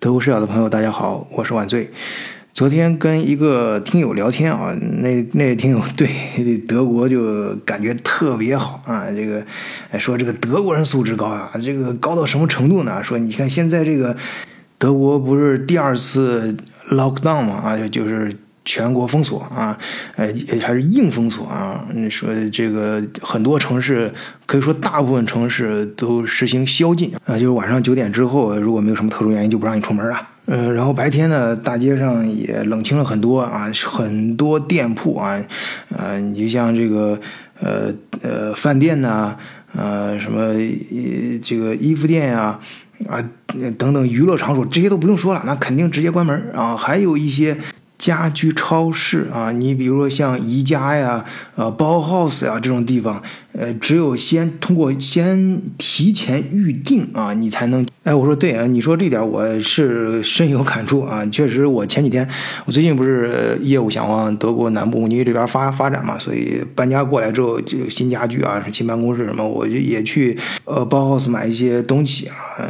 德国视角的朋友，大家好，我是晚醉。昨天跟一个听友聊天啊，那那听友对德国就感觉特别好啊。这个说这个德国人素质高啊，这个高到什么程度呢？说你看现在这个德国不是第二次 lockdown 嘛啊，就就是全国封锁啊，呃还是硬封锁啊。你说这个很多城市，可以说大部分城市都实行宵禁啊，就是晚上九点之后，如果没有什么特殊原因，就不让你出门了。呃，然后白天呢，大街上也冷清了很多啊，很多店铺啊，呃，你就像这个呃呃饭店呐，呃什么这个衣服店呀，啊等等娱乐场所，这些都不用说了，那肯定直接关门啊。还有一些家居超市啊，你比如说像宜家呀、呃包 house 呀这种地方。呃，只有先通过先提前预定啊，你才能。哎，我说对啊，你说这点我是 深有感触啊。确实，我前几天我最近不是业务想往德国南部慕尼这边发发展嘛，所以搬家过来之后就新家具啊、新办公室什么，我就也去呃包 house 买一些东西啊。呃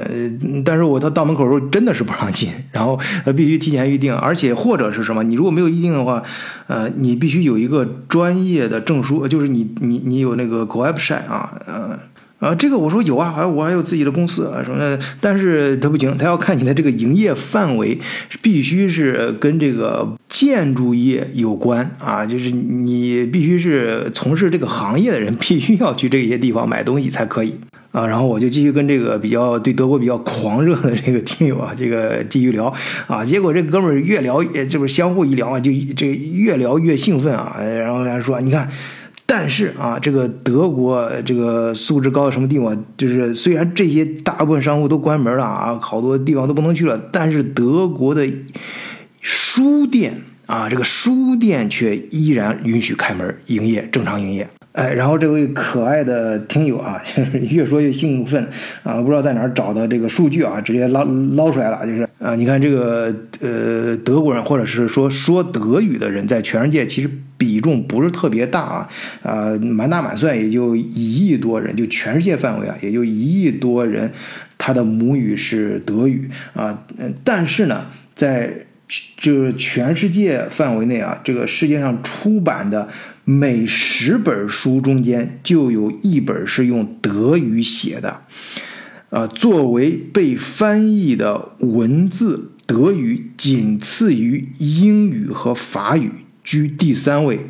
但是我到到门口时候真的是不让进，然后必须提前预定，而且或者是什么，你如果没有预定的话，呃，你必须有一个专业的证书，就是你你你有那个。website 啊，嗯啊，这个我说有啊，还我还有自己的公司啊什么的，但是他不行，他要看你的这个营业范围，必须是跟这个建筑业有关啊，就是你必须是从事这个行业的人，必须要去这些地方买东西才可以啊。然后我就继续跟这个比较对德国比较狂热的这个听友啊，这个继续聊啊，结果这哥们儿越聊，这不是相互一聊啊，就这越聊越兴奋啊，然后他说，你看。但是啊，这个德国这个素质高到什么地方？就是虽然这些大部分商户都关门了啊，好多地方都不能去了，但是德国的书店啊，这个书店却依然允许开门营业，正常营业。哎，然后这位可爱的听友啊，就是越说越兴奋啊，不知道在哪儿找的这个数据啊，直接捞捞出来了，就是啊，你看这个呃，德国人或者是说说德语的人，在全世界其实比重不是特别大啊，啊，满打满算也就一亿多人，就全世界范围啊，也就一亿多人，他的母语是德语啊，嗯，但是呢，在就是全世界范围内啊，这个世界上出版的。每十本书中间就有一本是用德语写的，啊，作为被翻译的文字，德语仅次于英语和法语，居第三位。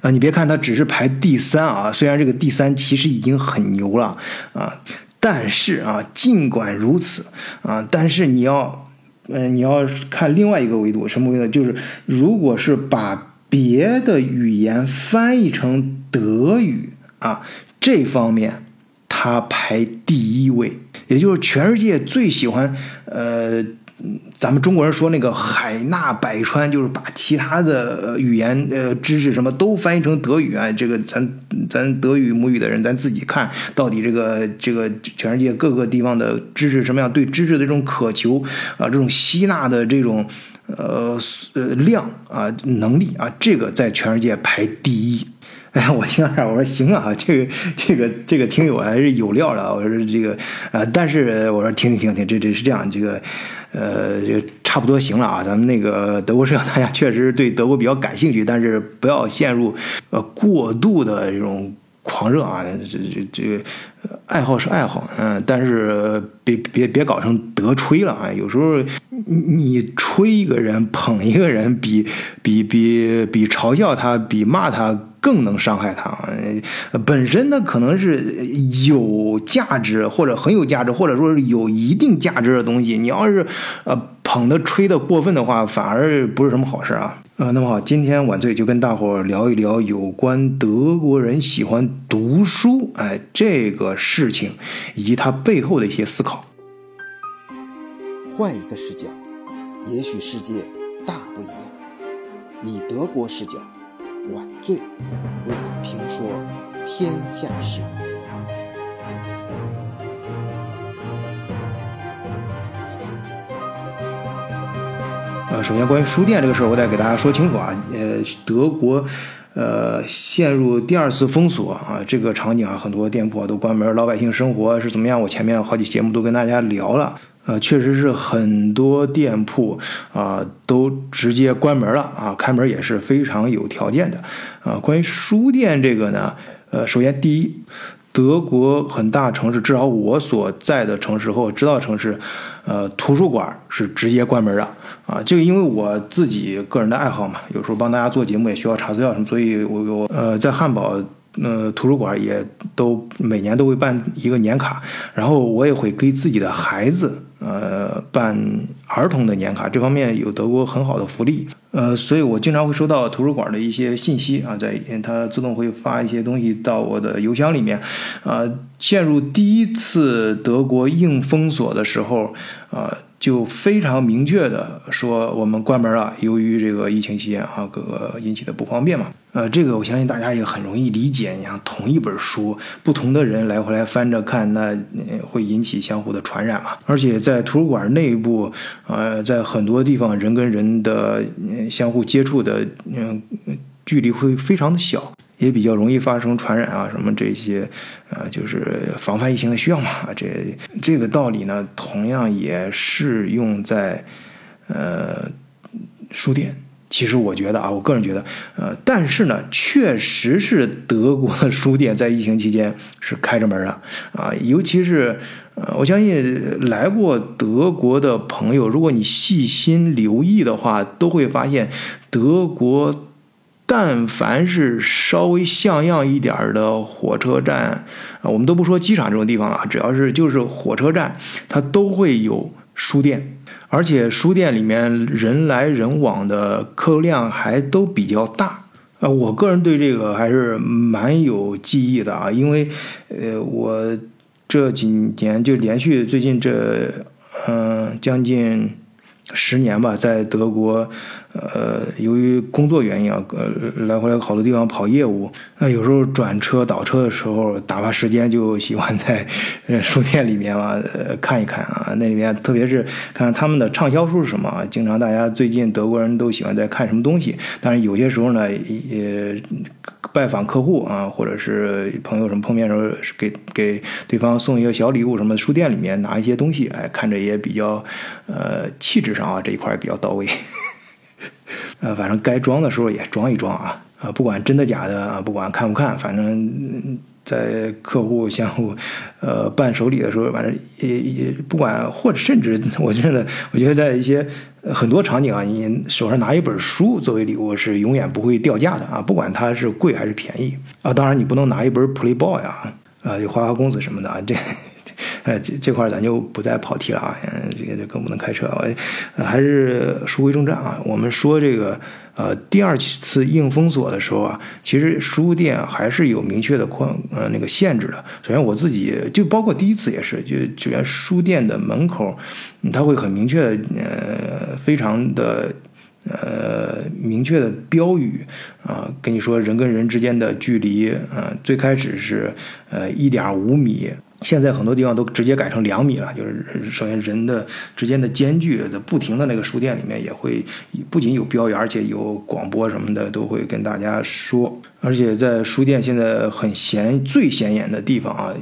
啊，你别看它只是排第三啊，虽然这个第三其实已经很牛了啊，但是啊，尽管如此啊，但是你要，嗯，你要看另外一个维度，什么维度？就是如果是把别的语言翻译成德语啊，这方面它排第一位，也就是全世界最喜欢呃，咱们中国人说那个海纳百川，就是把其他的语言呃知识什么都翻译成德语啊。这个咱咱德语母语的人，咱自己看到底这个这个全世界各个地方的知识什么样，对知识的这种渴求啊，这种吸纳的这种。呃呃量啊能力啊，这个在全世界排第一。哎，我听到这儿，我说行啊，这个这个这个听友还是有料的。我说这个呃，但是我说停停停停，这这是这样，这个呃，这差不多行了啊。咱们那个德国社，大家确实对德国比较感兴趣，但是不要陷入呃过度的这种。狂热啊，这这这个爱好是爱好，嗯，但是别别别搞成得吹了啊！有时候你吹一个人、捧一个人，比比比比嘲笑他、比骂他更能伤害他。本身他可能是有价值，或者很有价值，或者说是有一定价值的东西。你要是呃捧的、吹的过分的话，反而不是什么好事啊。呃，那么好，今天晚醉就跟大伙儿聊一聊有关德国人喜欢读书，哎，这个事情以及它背后的一些思考。换一个视角，也许世界大不一样。以德国视角，晚醉为你评说天下事。呃，首先关于书店这个事儿，我得给大家说清楚啊。呃，德国，呃，陷入第二次封锁啊，这个场景啊，很多店铺啊都关门，老百姓生活是怎么样？我前面好几节目都跟大家聊了呃，确实是很多店铺啊都直接关门了啊，开门也是非常有条件的啊。关于书店这个呢，呃，首先第一，德国很大城市，至少我所在的城市和我知道城市，呃，图书馆是直接关门的啊。这个因为我自己个人的爱好嘛，有时候帮大家做节目也需要查资料什么，所以我我呃在汉堡。呃，图书馆也都每年都会办一个年卡，然后我也会给自己的孩子呃办儿童的年卡，这方面有德国很好的福利，呃，所以我经常会收到图书馆的一些信息啊，在它自动会发一些东西到我的邮箱里面，啊，陷入第一次德国硬封锁的时候，啊。就非常明确的说，我们关门了。由于这个疫情期间啊，各个引起的不方便嘛。呃，这个我相信大家也很容易理解。你像同一本书，不同的人来回来翻着看，那会引起相互的传染嘛。而且在图书馆内部，呃，在很多地方，人跟人的相互接触的嗯距离会非常的小。也比较容易发生传染啊，什么这些，呃，就是防范疫情的需要嘛。这这个道理呢，同样也适用在呃书店。其实我觉得啊，我个人觉得，呃，但是呢，确实是德国的书店在疫情期间是开着门的啊。尤其是呃，我相信来过德国的朋友，如果你细心留意的话，都会发现德国。但凡是稍微像样一点的火车站啊，我们都不说机场这种地方了，只要是就是火车站，它都会有书店，而且书店里面人来人往的客流量还都比较大呃。我个人对这个还是蛮有记忆的啊，因为呃，我这几年就连续最近这嗯将近十年吧，在德国。呃，由于工作原因啊，呃，来回来好多地方跑业务，那有时候转车倒车的时候，打发时间就喜欢在呃书店里面嘛，呃 看一看啊，那里面特别是看他们的畅销书是什么啊，经常大家最近德国人都喜欢在看什么东西，但是有些时候呢，也拜访客户啊，或者是朋友什么碰面时候，给给对方送一个小礼物什么，书店里面拿一些东西，哎，看着也比较呃气质上啊这一块比较到位。呃，反正该装的时候也装一装啊，啊，不管真的假的啊，不管看不看，反正在客户相互呃伴手礼的时候，反正也也不管，或者甚至我觉得，我觉得在一些很多场景啊，你手上拿一本书作为礼物是永远不会掉价的啊，不管它是贵还是便宜啊，当然你不能拿一本 Playboy 啊，啊，就花花公子什么的啊，这。哎，这这块咱就不再跑题了啊！嗯，这个就更不能开车了。还是书归正传啊。我们说这个呃，第二次硬封锁的时候啊，其实书店还是有明确的框呃那个限制的。首先我自己就包括第一次也是，就就连书店的门口，它会很明确呃，非常的呃明确的标语啊，跟你说人跟人之间的距离啊，最开始是呃一点五米。现在很多地方都直接改成两米了，就是首先人的之间的间距的不停的那个书店里面也会不仅有标语，而且有广播什么的都会跟大家说。而且在书店现在很显最显眼的地方啊，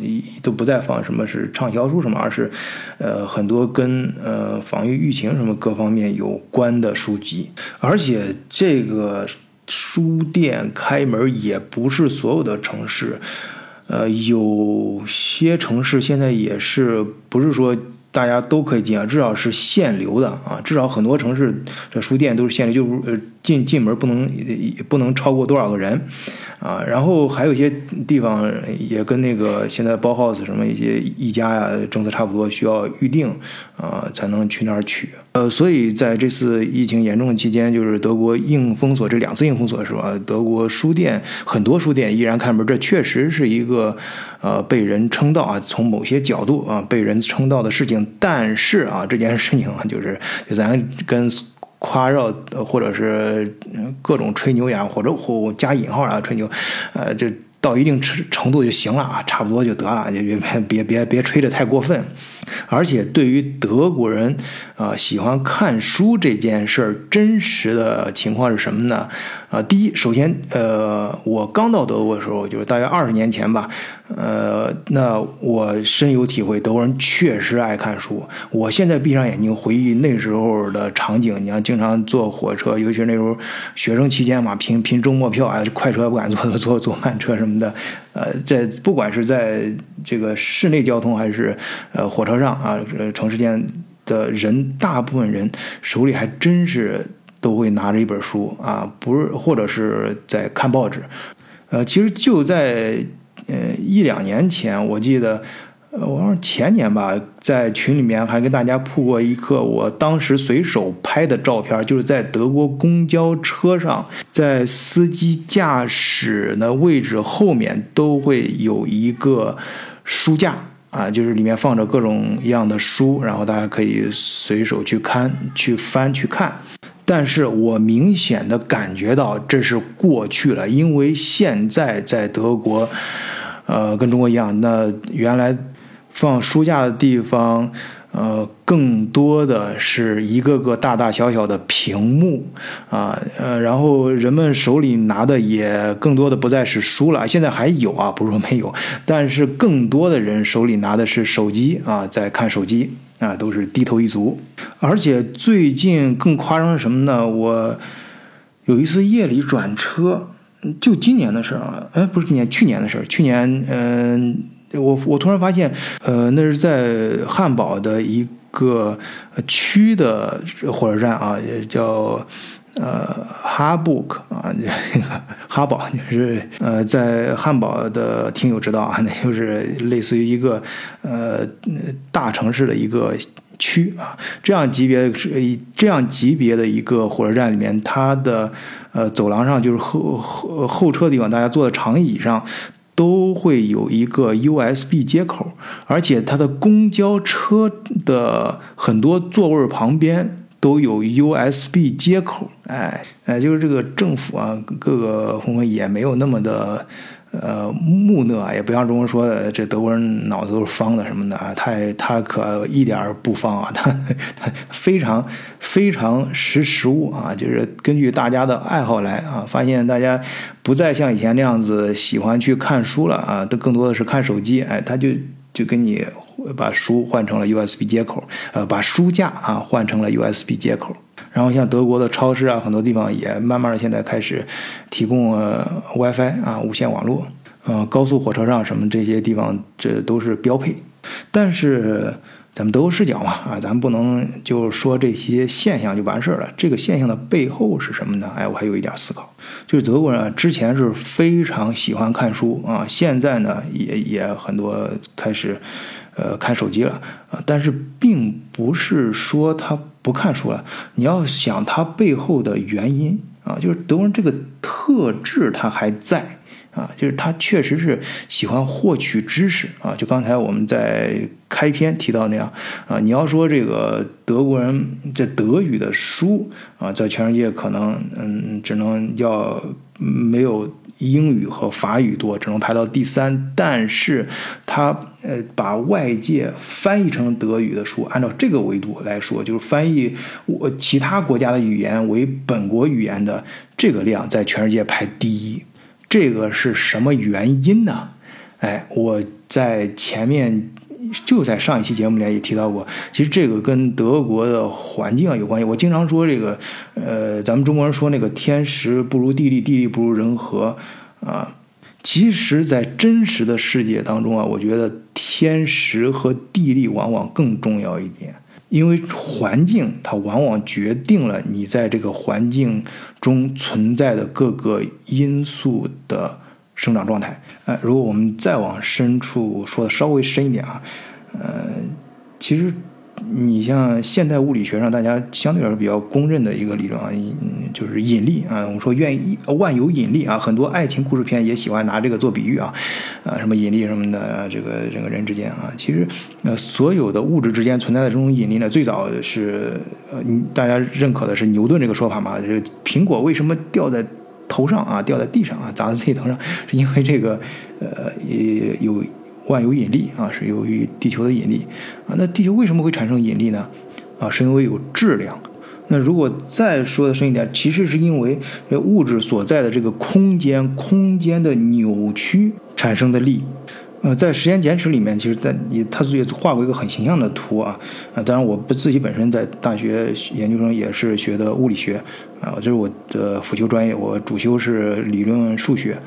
都不再放什么是畅销书什么，而是呃很多跟呃防御疫情什么各方面有关的书籍。而且这个书店开门也不是所有的城市。呃，有些城市现在也是不是说大家都可以进啊，至少是限流的啊，至少很多城市这书店都是限流，就呃进进门不能不能超过多少个人。啊，然后还有一些地方也跟那个现在包 house 什么一些一家呀政策差不多，需要预定啊才能去那儿取。呃，所以在这次疫情严重的期间，就是德国硬封锁这两次硬封锁的时候啊，德国书店很多书店依然开门，这确实是一个呃被人称道啊，从某些角度啊被人称道的事情。但是啊，这件事情啊，就是就咱跟。夸耀或者是各种吹牛呀，或者或加引号啊吹牛，呃，就到一定程程度就行了啊，差不多就得了，就别别别别吹的太过分。而且对于德国人啊喜欢看书这件事儿，真实的情况是什么呢？啊，第一，首先，呃，我刚到德国的时候，就是大约二十年前吧，呃，那我深有体会，德国人确实爱看书。我现在闭上眼睛回忆那时候的场景，你像经常坐火车，尤其是那时候学生期间嘛，拼拼周末票啊，快车不敢坐，坐坐慢车什么的，呃，在不管是在这个市内交通还是呃火车上啊，城市间的人，大部分人手里还真是。都会拿着一本书啊，不是，或者是在看报纸，呃，其实就在呃一两年前，我记得，呃，我说前年吧，在群里面还跟大家铺过一个我当时随手拍的照片，就是在德国公交车上，在司机驾驶的位置后面都会有一个书架啊，就是里面放着各种各样的书，然后大家可以随手去看、去翻、去看。但是我明显的感觉到这是过去了，因为现在在德国，呃，跟中国一样，那原来放书架的地方，呃，更多的是一个个大大小小的屏幕啊，呃，然后人们手里拿的也更多的不再是书了，现在还有啊，不是说没有，但是更多的人手里拿的是手机啊，在看手机。啊，都是低头一族，而且最近更夸张是什么呢？我有一次夜里转车，就今年的事儿啊，哎，不是今年，去年的事儿。去年，嗯，我我突然发现，呃，那是在汉堡的一个区的火车站啊，叫。呃，哈布克啊，哈堡就是呃，在汉堡的听友知道啊，那就是类似于一个呃大城市的一个区啊，这样级别是这样级别的一个火车站里面，它的呃走廊上就是后后后车地方，大家坐在长椅上都会有一个 USB 接口，而且它的公交车的很多座位旁边。都有 USB 接口，哎哎，就是这个政府啊，各个部门也没有那么的呃木讷啊，也不像中国说的这德国人脑子都是方的什么的啊，他他可一点儿不方啊，他他非常非常识时务啊，就是根据大家的爱好来啊，发现大家不再像以前那样子喜欢去看书了啊，都更多的是看手机，哎，他就就跟你。把书换成了 USB 接口，呃，把书架啊换成了 USB 接口。然后像德国的超市啊，很多地方也慢慢的现在开始提供 WiFi 啊，无线网络。嗯，高速火车上什么这些地方，这都是标配。但是咱们德国视角嘛，啊，咱们不能就说这些现象就完事儿了。这个现象的背后是什么呢？哎，我还有一点思考，就是德国人啊，之前是非常喜欢看书啊，现在呢也也很多开始。呃，看手机了啊，但是并不是说他不看书了。你要想他背后的原因啊，就是德国人这个特质他还在啊，就是他确实是喜欢获取知识啊。就刚才我们在开篇提到那样啊，你要说这个德国人这德语的书啊，在全世界可能嗯，只能要没有。英语和法语多，只能排到第三。但是，他呃把外界翻译成德语的书，按照这个维度来说，就是翻译我其他国家的语言为本国语言的这个量，在全世界排第一。这个是什么原因呢？哎，我在前面。就在上一期节目里面也提到过，其实这个跟德国的环境啊有关系。我经常说这个，呃，咱们中国人说那个天时不如地利，地利不如人和啊。其实，在真实的世界当中啊，我觉得天时和地利往往更重要一点，因为环境它往往决定了你在这个环境中存在的各个因素的。生长状态，哎，如果我们再往深处说的稍微深一点啊，呃，其实你像现代物理学上大家相对来说比较公认的一个理论啊，就是引力啊，我们说愿意万有引力啊，很多爱情故事片也喜欢拿这个做比喻啊，啊，什么引力什么的，这个人和人之间啊，其实呃，所有的物质之间存在的这种引力呢，最早是呃，大家认可的是牛顿这个说法嘛，这个苹果为什么掉在头上啊，掉在地上啊，砸在自己头上，是因为这个，呃，有万有引力啊，是由于地球的引力啊。那地球为什么会产生引力呢？啊，是因为有质量。那如果再说的深一点，其实是因为物质所在的这个空间，空间的扭曲产生的力。呃，在时间简史里面，其实在你他也画过一个很形象的图啊。啊，当然我不自己本身在大学研究生也是学的物理学啊，这是我的辅修专业，我主修是理论数学。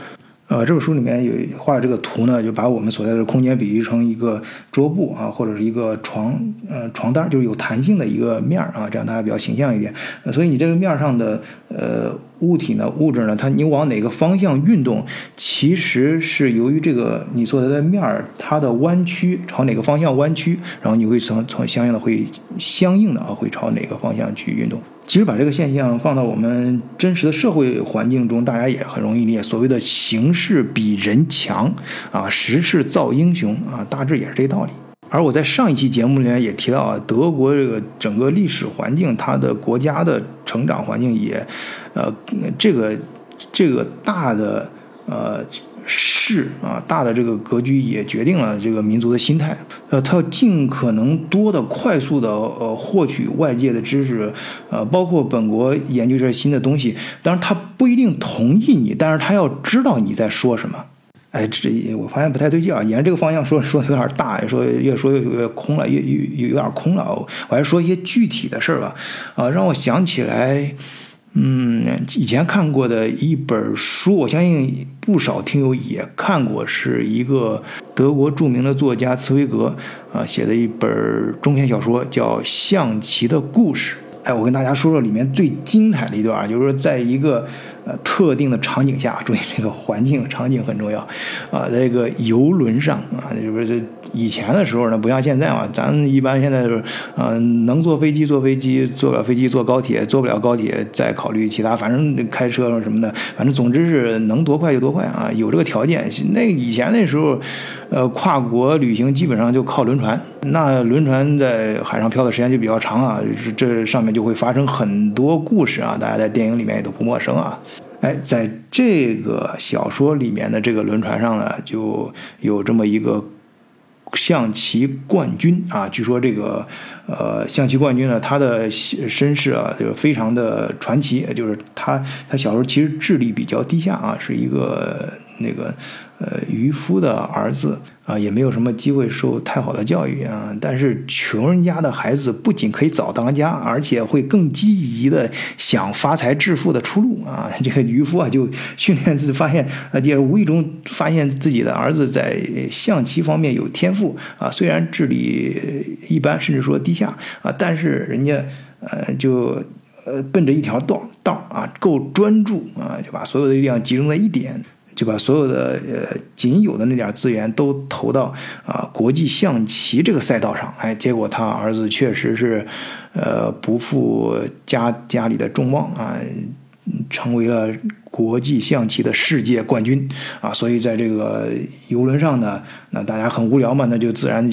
呃，这本书里面有画这个图呢，就把我们所在的空间比喻成一个桌布啊，或者是一个床，呃，床单，就是有弹性的一个面儿啊，这样大家比较形象一点。所以你这个面上的呃物体呢，物质呢，它你往哪个方向运动，其实是由于这个你所在的面儿它的弯曲朝哪个方向弯曲，然后你会从从相应的会相应的啊会朝哪个方向去运动。其实把这个现象放到我们真实的社会环境中，大家也很容易理解。所谓的形势比人强啊，时势造英雄啊，大致也是这道理。而我在上一期节目里面也提到啊，德国这个整个历史环境，它的国家的成长环境也，呃，这个这个大的呃。势啊，大的这个格局也决定了这个民族的心态。呃，他要尽可能多的、快速的呃获取外界的知识，呃，包括本国研究这些新的东西。当然，他不一定同意你，但是他要知道你在说什么。哎，这我发现不太对劲啊！沿这个方向说，说有点大，说越说越越空了，越越有点空了。我还说一些具体的事儿吧。啊，让我想起来。嗯，以前看过的一本书，我相信不少听友也看过，是一个德国著名的作家茨威格啊写的一本中篇小说，叫《象棋的故事》。哎，我跟大家说说里面最精彩的一段，就是说在一个。呃，特定的场景下，注意这个环境场景很重要，啊，在一个游轮上啊，就是这以前的时候呢，不像现在嘛，咱一般现在是，嗯，能坐飞机坐飞机，坐不了飞机坐高铁，坐不了高铁再考虑其他，反正开车什么的，反正总之是能多快就多快啊，有这个条件。那以前那时候，呃，跨国旅行基本上就靠轮船，那轮船在海上漂的时间就比较长啊，这上面就会发生很多故事啊，大家在电影里面也都不陌生啊。哎，在这个小说里面的这个轮船上呢，就有这么一个象棋冠军啊。据说这个呃象棋冠军呢，他的身世啊，就是非常的传奇。就是他他小时候其实智力比较低下啊，是一个那个呃渔夫的儿子。啊，也没有什么机会受太好的教育啊。但是穷人家的孩子不仅可以早当家，而且会更积极的想发财致富的出路啊。这个渔夫啊，就训练自己，发现啊，也无意中发现自己的儿子在象棋方面有天赋啊。虽然智力一般，甚至说低下啊，但是人家呃，就呃，奔着一条道道啊，够专注啊，就把所有的力量集中在一点。就把所有的呃仅有的那点资源都投到啊国际象棋这个赛道上，哎，结果他儿子确实是，呃不负家家里的众望啊，成为了。国际象棋的世界冠军。啊，所以在这个游轮上呢，那大家很无聊嘛，那就自然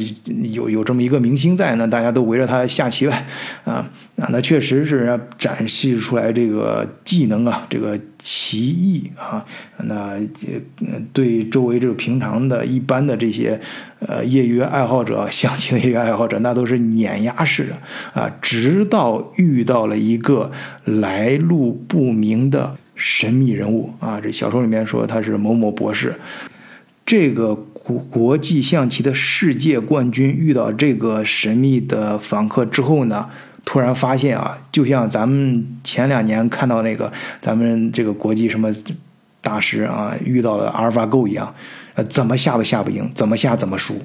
有有这么一个明星在，那大家都围着他下棋呗，啊啊，那确实是人家展示出来这个技能啊，这个棋艺啊，那对周围这个平常的一般的这些呃业余爱好者，象棋的业余爱好者，那都是碾压式的。啊，直到遇到了一个来路不明的。神秘人物啊，这小说里面说他是某某博士。这个国国际象棋的世界冠军遇到这个神秘的访客之后呢，突然发现啊，就像咱们前两年看到那个咱们这个国际什么大师啊，遇到了阿尔法狗一样，呃，怎么下都下不赢，怎么下怎么输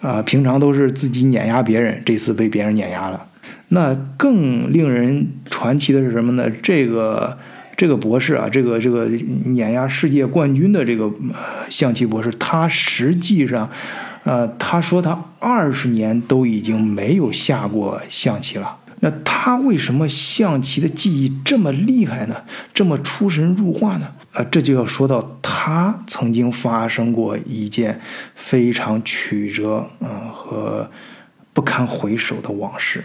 啊。平常都是自己碾压别人，这次被别人碾压了。那更令人传奇的是什么呢？这个。这个博士啊，这个这个碾压世界冠军的这个象棋博士，他实际上，呃，他说他二十年都已经没有下过象棋了。那他为什么象棋的技艺这么厉害呢？这么出神入化呢？啊，这就要说到他曾经发生过一件非常曲折啊和不堪回首的往事。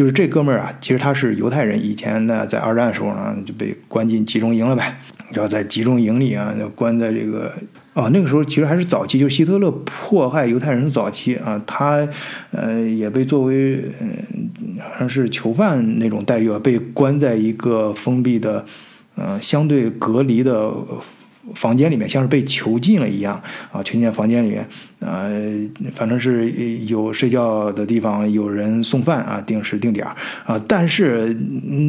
就是这哥们儿啊，其实他是犹太人，以前呢在二战的时候呢就被关进集中营了呗。你知道在集中营里啊，关在这个哦那个时候其实还是早期，就是希特勒迫害犹太人的早期啊，他呃也被作为嗯好像是囚犯那种待遇啊，被关在一个封闭的呃相对隔离的。房间里面像是被囚禁了一样啊，囚禁在房间里面，呃，反正是有睡觉的地方，有人送饭啊，定时定点啊。但是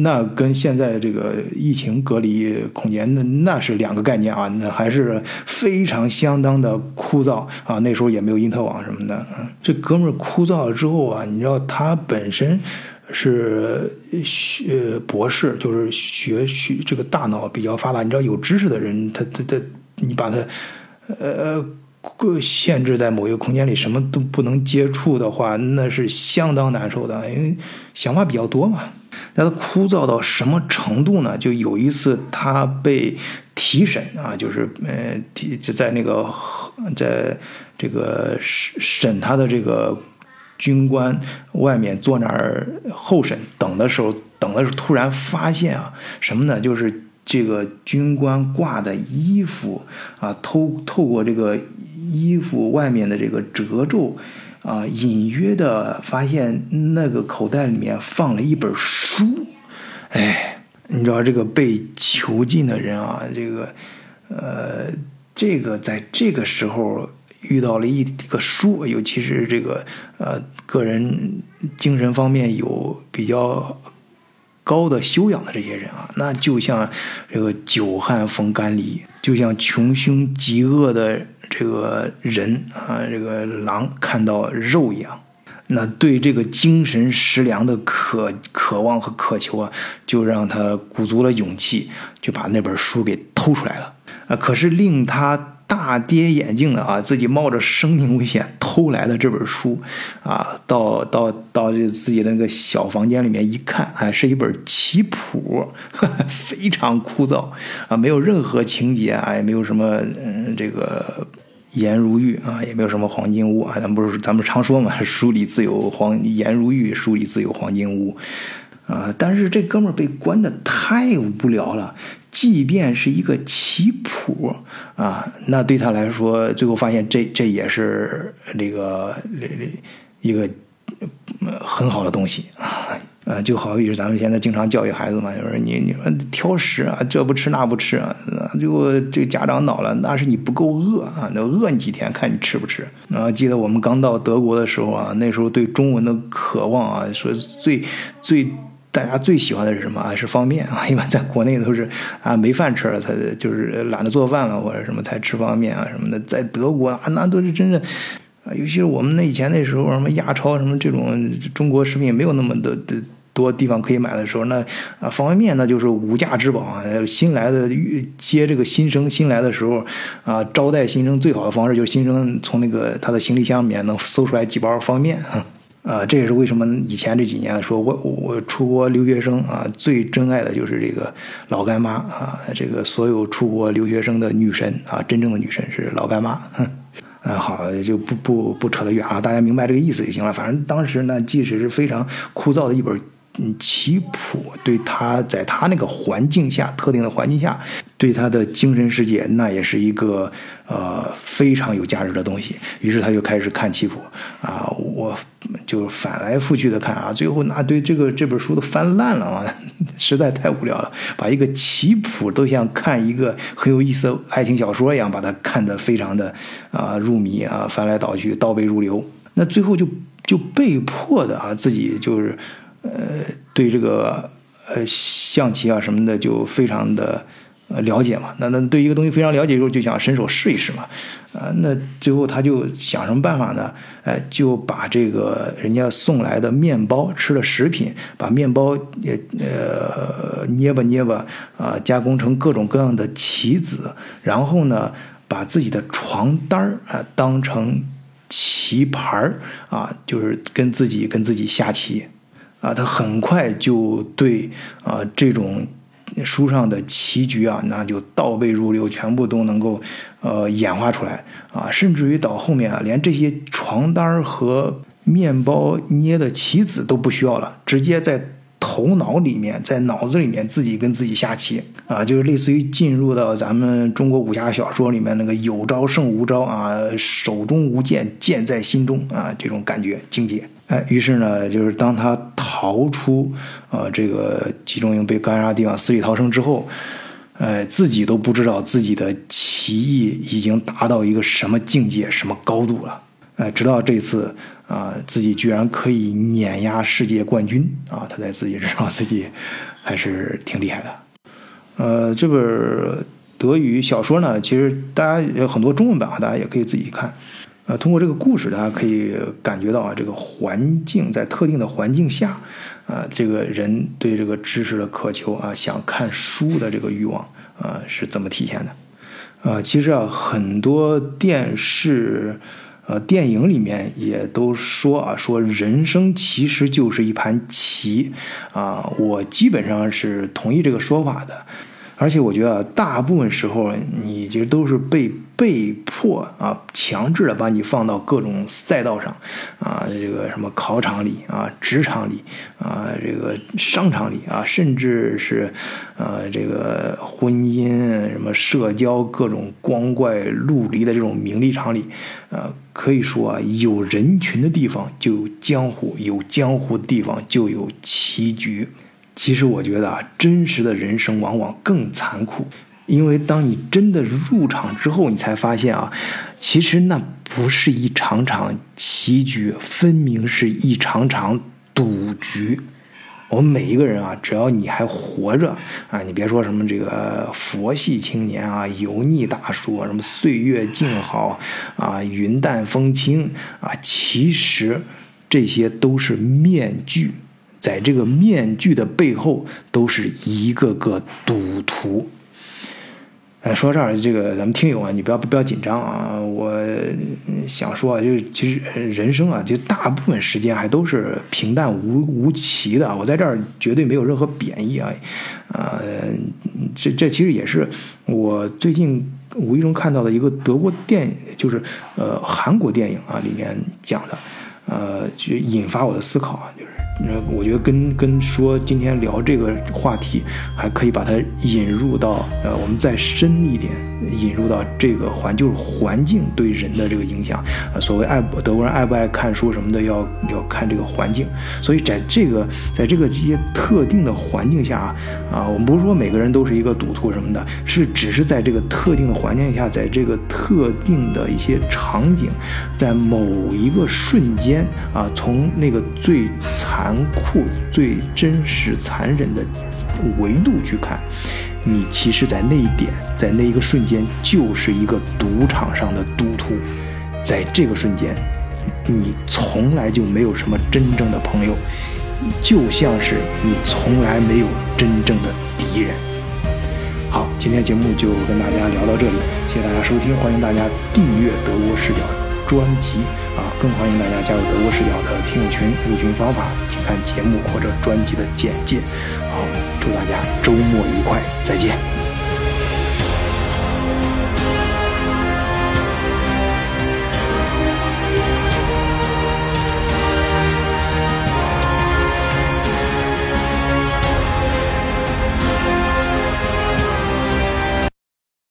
那跟现在这个疫情隔离空间那那是两个概念啊，那还是非常相当的枯燥啊。那时候也没有因特网什么的啊。这哥们儿枯燥了之后啊，你知道他本身。是学博士，就是学学这个大脑比较发达。你知道，有知识的人，他他他，你把他呃呃限制在某一个空间里，什么都不能接触的话，那是相当难受的。因为想法比较多嘛。那他枯燥到什么程度呢？就有一次他被提审啊，就是呃提就在那个在这个审审他的这个。军官外面坐那儿候审等的时候，等的时候突然发现啊，什么呢？就是这个军官挂的衣服啊，透透过这个衣服外面的这个褶皱啊，隐约的发现那个口袋里面放了一本书。哎，你知道这个被囚禁的人啊，这个呃，这个在这个时候。遇到了一个书，尤其是这个呃个人精神方面有比较高的修养的这些人啊，那就像这个久旱逢甘霖，就像穷凶极恶的这个人啊，这个狼看到肉一样，那对这个精神食粮的渴渴望和渴求啊，就让他鼓足了勇气，就把那本书给偷出来了啊。可是令他。大跌眼镜的啊，自己冒着生命危险偷来的这本书，啊，到到到这自己的那个小房间里面一看，哎，是一本棋谱，非常枯燥啊，没有任何情节啊，也没有什么嗯，这个颜如玉啊，也没有什么黄金屋啊，咱们不是咱们常说嘛，书里自有黄颜如玉，书里自有黄金屋啊，但是这哥们儿被关的太无聊了。即便是一个棋谱啊，那对他来说，最后发现这这也是那个一个很好的东西啊。呃，就好比是咱们现在经常教育孩子嘛，就是你你说挑食啊，这不吃那不吃啊，最后这家长恼了，那是你不够饿啊，那饿你几天，看你吃不吃。啊，记得我们刚到德国的时候啊，那时候对中文的渴望啊，说最最。大家最喜欢的是什么啊？是方便啊！一般在国内都是啊，没饭吃了才就是懒得做饭了或者什么才吃方便面啊什么的。在德国啊，那都是真的啊，尤其是我们那以前那时候，什么亚超什么这种中国食品没有那么的的多地方可以买的时候，那啊方便面那就是无价之宝啊！新来的接这个新生新来的时候啊，招待新生最好的方式就是新生从那个他的行李箱里面能搜出来几包方便面。啊，这也是为什么以前这几年说我我出国留学生啊，最珍爱的就是这个老干妈啊，这个所有出国留学生的女神啊，真正的女神是老干妈。哼 啊，好，就不不不扯得远啊，大家明白这个意思就行了。反正当时呢，即使是非常枯燥的一本嗯棋谱，对他在他那个环境下，特定的环境下。对他的精神世界，那也是一个呃非常有价值的东西。于是他就开始看棋谱啊，我就反来覆去的看啊，最后那对这个这本书都翻烂了啊，实在太无聊了，把一个棋谱都像看一个很有意思的爱情小说一样，把它看得非常的啊入迷啊，翻来倒去，倒背如流。那最后就就被迫的啊，自己就是呃对这个呃象棋啊什么的就非常的。呃，了解嘛？那那对一个东西非常了解之后，就想伸手试一试嘛。啊，那最后他就想什么办法呢？哎，就把这个人家送来的面包吃的食品，把面包也呃捏吧捏吧啊，加工成各种各样的棋子，然后呢，把自己的床单儿啊当成棋盘儿啊，就是跟自己跟自己下棋啊。他很快就对啊这种。书上的棋局啊，那就倒背如流，全部都能够呃演化出来。啊，甚至于到后面啊，连这些床单和面包捏的棋子都不需要了，直接在头脑里面，在脑子里面自己跟自己下棋啊，就是类似于进入到咱们中国武侠小说里面那个有招胜无招啊，手中无剑，剑在心中啊，这种感觉境界。哎，于是呢，就是当他逃出呃这个集中营被干杀地方，死里逃生之后，哎，自己都不知道自己的棋艺已经达到一个什么境界、什么高度了。哎，直到这次啊，自己居然可以碾压世界冠军啊，他在自己身上 自己还是挺厉害的。呃，这本德语小说呢，其实大家有很多中文版啊，大家也可以自己看。呃，通过这个故事，大家可以感觉到啊，这个环境在特定的环境下，啊，这个人对这个知识的渴求啊，想看书的这个欲望啊，是怎么体现的？啊，其实啊，很多电视、呃电影里面也都说啊，说人生其实就是一盘棋啊，我基本上是同意这个说法的。而且我觉得，大部分时候你其实都是被被迫啊，强制的把你放到各种赛道上，啊，这个什么考场里啊，职场里啊，这个商场里啊，甚至是呃这个婚姻、什么社交各种光怪陆离的这种名利场里，呃，可以说啊，有人群的地方就有江湖，有江湖的地方就有棋局。其实我觉得啊，真实的人生往往更残酷，因为当你真的入场之后，你才发现啊，其实那不是一场场棋局，分明是一场场赌局。我们每一个人啊，只要你还活着啊，你别说什么这个佛系青年啊、油腻大叔啊什么岁月静好啊、云淡风轻啊，其实这些都是面具。在这个面具的背后，都是一个个赌徒。哎，说到这儿，这个咱们听友啊，你不要不要紧张啊！我想说啊，就是其实人生啊，就大部分时间还都是平淡无无奇的。我在这儿绝对没有任何贬义啊！啊，这这其实也是我最近无意中看到的一个德国电影，就是呃韩国电影啊里面讲的，呃，就引发我的思考啊，就是。那我觉得跟跟说今天聊这个话题，还可以把它引入到呃，我们再深一点，引入到这个环就是环境对人的这个影响。呃，所谓爱德国人爱不爱看书什么的，要要看这个环境。所以在这个在这个这些特定的环境下啊啊，我们不是说每个人都是一个赌徒什么的，是只是在这个特定的环境下，在这个特定的一些场景，在某一个瞬间啊，从那个最惨。残酷、最真实、残忍的维度去看，你其实，在那一点，在那一个瞬间，就是一个赌场上的赌徒。在这个瞬间，你从来就没有什么真正的朋友，就像是你从来没有真正的敌人。好，今天节目就跟大家聊到这里，谢谢大家收听，欢迎大家订阅《德国视角》专辑。更欢迎大家加入德国视角的听友群入群方法请看节目或者专辑的简介。好祝大家周末愉快再见。